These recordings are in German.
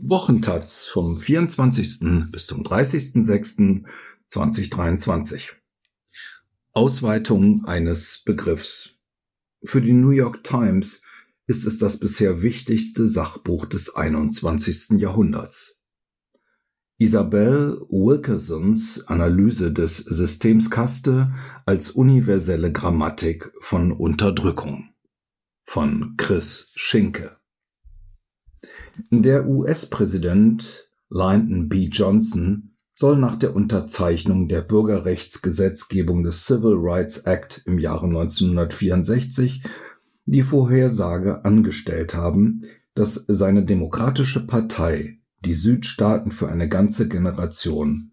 Wochentaz vom 24. bis zum 30.06.2023. Ausweitung eines Begriffs. Für die New York Times ist es das bisher wichtigste Sachbuch des 21. Jahrhunderts. Isabel Wilkersons Analyse des Systems Kaste als universelle Grammatik von Unterdrückung von Chris Schinke der US-Präsident Lyndon B. Johnson soll nach der Unterzeichnung der Bürgerrechtsgesetzgebung des Civil Rights Act im Jahre 1964 die Vorhersage angestellt haben, dass seine Demokratische Partei die Südstaaten für eine ganze Generation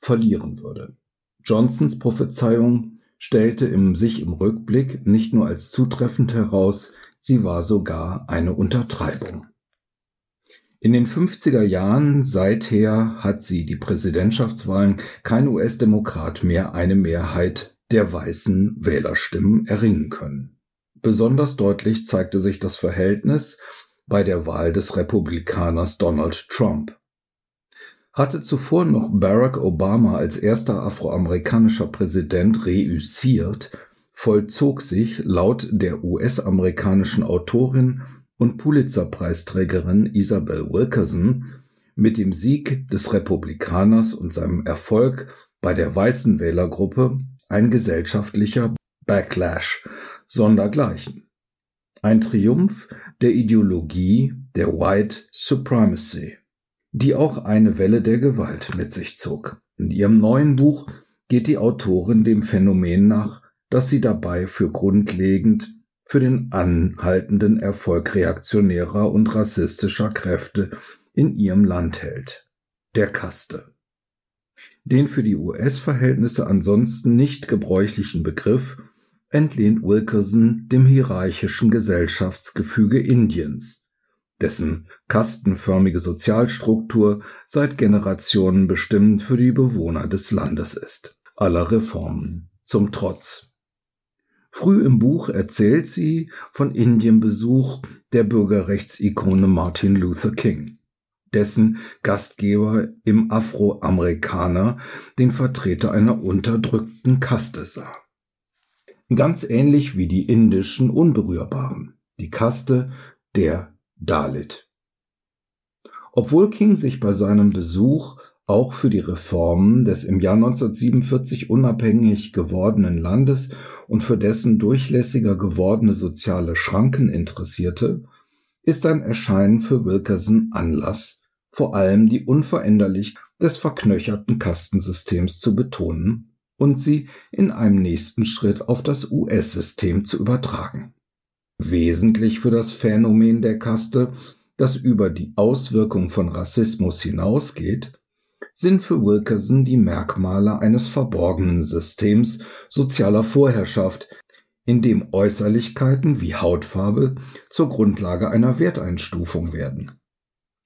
verlieren würde. Johnsons Prophezeiung stellte im sich im Rückblick nicht nur als zutreffend heraus, sie war sogar eine Untertreibung. In den 50er Jahren seither hat sie die Präsidentschaftswahlen kein US-Demokrat mehr eine Mehrheit der weißen Wählerstimmen erringen können. Besonders deutlich zeigte sich das Verhältnis bei der Wahl des Republikaners Donald Trump. Hatte zuvor noch Barack Obama als erster afroamerikanischer Präsident reüssiert, vollzog sich laut der US-amerikanischen Autorin und Pulitzer-Preisträgerin Isabel Wilkerson mit dem Sieg des Republikaners und seinem Erfolg bei der weißen Wählergruppe ein gesellschaftlicher Backlash sondergleichen. Ein Triumph der Ideologie der White Supremacy, die auch eine Welle der Gewalt mit sich zog. In ihrem neuen Buch geht die Autorin dem Phänomen nach, dass sie dabei für grundlegend für den anhaltenden Erfolg reaktionärer und rassistischer Kräfte in ihrem Land hält, der Kaste. Den für die US-Verhältnisse ansonsten nicht gebräuchlichen Begriff entlehnt Wilkerson dem hierarchischen Gesellschaftsgefüge Indiens, dessen kastenförmige Sozialstruktur seit Generationen bestimmend für die Bewohner des Landes ist. Aller Reformen zum Trotz. Früh im Buch erzählt sie von Indienbesuch der Bürgerrechtsikone Martin Luther King, dessen Gastgeber im Afroamerikaner den Vertreter einer unterdrückten Kaste sah. Ganz ähnlich wie die indischen Unberührbaren, die Kaste der Dalit. Obwohl King sich bei seinem Besuch auch für die Reformen des im Jahr 1947 unabhängig gewordenen Landes und für dessen durchlässiger gewordene soziale Schranken interessierte, ist sein Erscheinen für Wilkerson Anlass, vor allem die Unveränderlichkeit des verknöcherten Kastensystems zu betonen und sie in einem nächsten Schritt auf das US-System zu übertragen. Wesentlich für das Phänomen der Kaste, das über die Auswirkung von Rassismus hinausgeht, sind für Wilkerson die Merkmale eines verborgenen Systems sozialer Vorherrschaft, in dem Äußerlichkeiten wie Hautfarbe zur Grundlage einer Werteinstufung werden.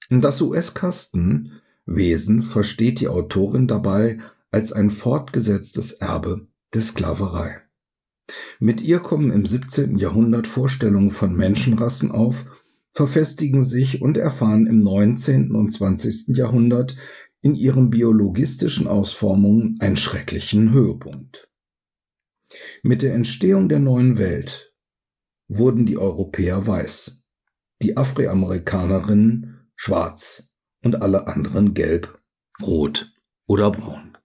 Das US-Kastenwesen versteht die Autorin dabei als ein fortgesetztes Erbe der Sklaverei. Mit ihr kommen im 17. Jahrhundert Vorstellungen von Menschenrassen auf, verfestigen sich und erfahren im 19. und 20. Jahrhundert in ihren biologistischen Ausformungen einen schrecklichen Höhepunkt. Mit der Entstehung der neuen Welt wurden die Europäer weiß, die Afroamerikanerinnen schwarz und alle anderen gelb, rot oder braun.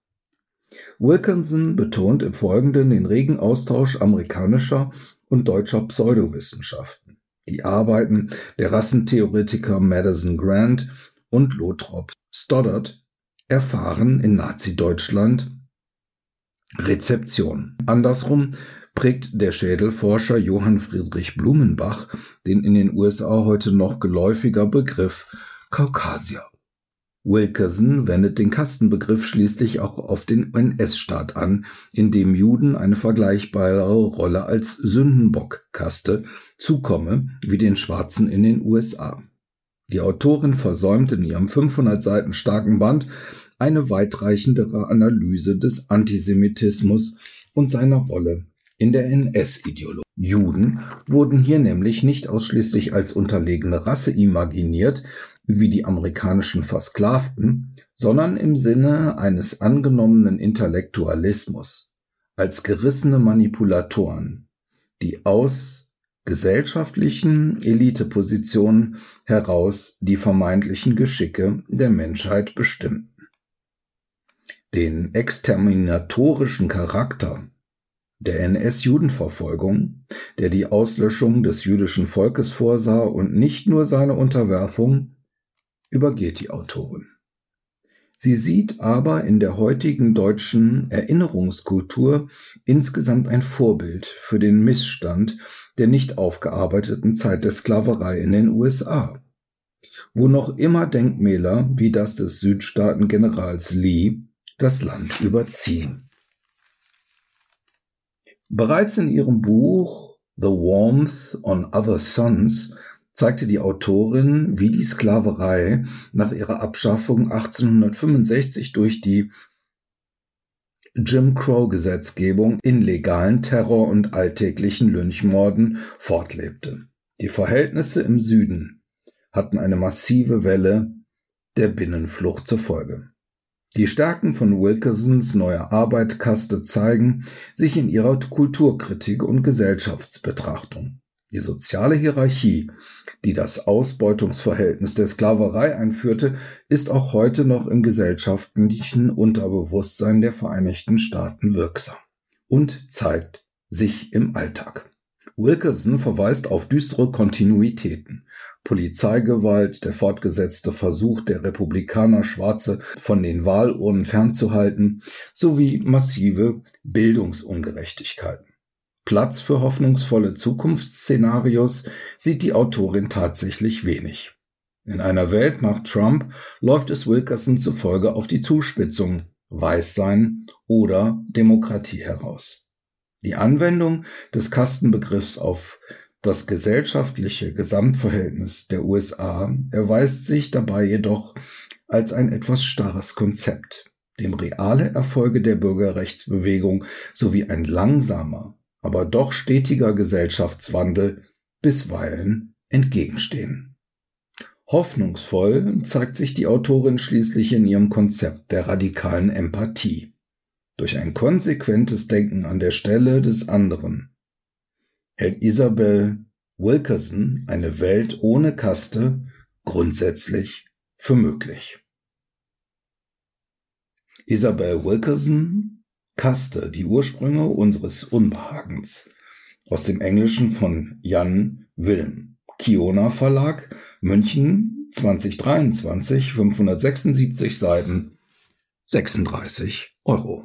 Wilkinson betont im Folgenden den regen Austausch amerikanischer und deutscher Pseudowissenschaften. Die Arbeiten der Rassentheoretiker Madison Grant und Lothrop Stoddard erfahren in Nazi-Deutschland Rezeption. Andersrum prägt der Schädelforscher Johann Friedrich Blumenbach den in den USA heute noch geläufiger Begriff Kaukasier. Wilkerson wendet den Kastenbegriff schließlich auch auf den NS-Staat an, in dem Juden eine vergleichbare Rolle als Sündenbockkaste zukomme wie den Schwarzen in den USA. Die Autorin versäumt in ihrem 500 Seiten starken Band eine weitreichendere Analyse des Antisemitismus und seiner Rolle in der NS-Ideologie. Juden wurden hier nämlich nicht ausschließlich als unterlegene Rasse imaginiert, wie die amerikanischen Versklavten, sondern im Sinne eines angenommenen Intellektualismus, als gerissene Manipulatoren, die aus gesellschaftlichen Elitepositionen heraus die vermeintlichen Geschicke der Menschheit bestimmten. Den exterminatorischen Charakter der NS-Judenverfolgung, der die Auslöschung des jüdischen Volkes vorsah und nicht nur seine Unterwerfung, übergeht die Autorin. Sie sieht aber in der heutigen deutschen Erinnerungskultur insgesamt ein Vorbild für den Missstand der nicht aufgearbeiteten Zeit der Sklaverei in den USA, wo noch immer Denkmäler wie das des Südstaaten-Generals Lee das Land überziehen. Bereits in ihrem Buch The Warmth on Other Suns zeigte die Autorin, wie die Sklaverei nach ihrer Abschaffung 1865 durch die Jim Crow-Gesetzgebung in legalen Terror und alltäglichen Lynchmorden fortlebte. Die Verhältnisse im Süden hatten eine massive Welle der Binnenflucht zur Folge. Die Stärken von Wilkersons neuer Arbeit Kaste zeigen sich in ihrer Kulturkritik und Gesellschaftsbetrachtung. Die soziale Hierarchie, die das Ausbeutungsverhältnis der Sklaverei einführte, ist auch heute noch im gesellschaftlichen Unterbewusstsein der Vereinigten Staaten wirksam und zeigt sich im Alltag. Wilkerson verweist auf düstere Kontinuitäten. Polizeigewalt, der fortgesetzte Versuch der Republikaner, Schwarze von den Wahlurnen fernzuhalten, sowie massive Bildungsungerechtigkeiten. Platz für hoffnungsvolle Zukunftsszenarios sieht die Autorin tatsächlich wenig. In einer Welt nach Trump läuft es Wilkerson zufolge auf die Zuspitzung Weißsein oder Demokratie heraus. Die Anwendung des Kastenbegriffs auf das gesellschaftliche Gesamtverhältnis der USA erweist sich dabei jedoch als ein etwas starres Konzept, dem reale Erfolge der Bürgerrechtsbewegung sowie ein langsamer, aber doch stetiger Gesellschaftswandel bisweilen entgegenstehen. Hoffnungsvoll zeigt sich die Autorin schließlich in ihrem Konzept der radikalen Empathie. Durch ein konsequentes Denken an der Stelle des anderen hält Isabel Wilkerson eine Welt ohne Kaste grundsätzlich für möglich. Isabel Wilkerson Kaste, die Ursprünge unseres Unbehagens. Aus dem Englischen von Jan Wilm. Kiona Verlag, München 2023, 576 Seiten, 36 Euro.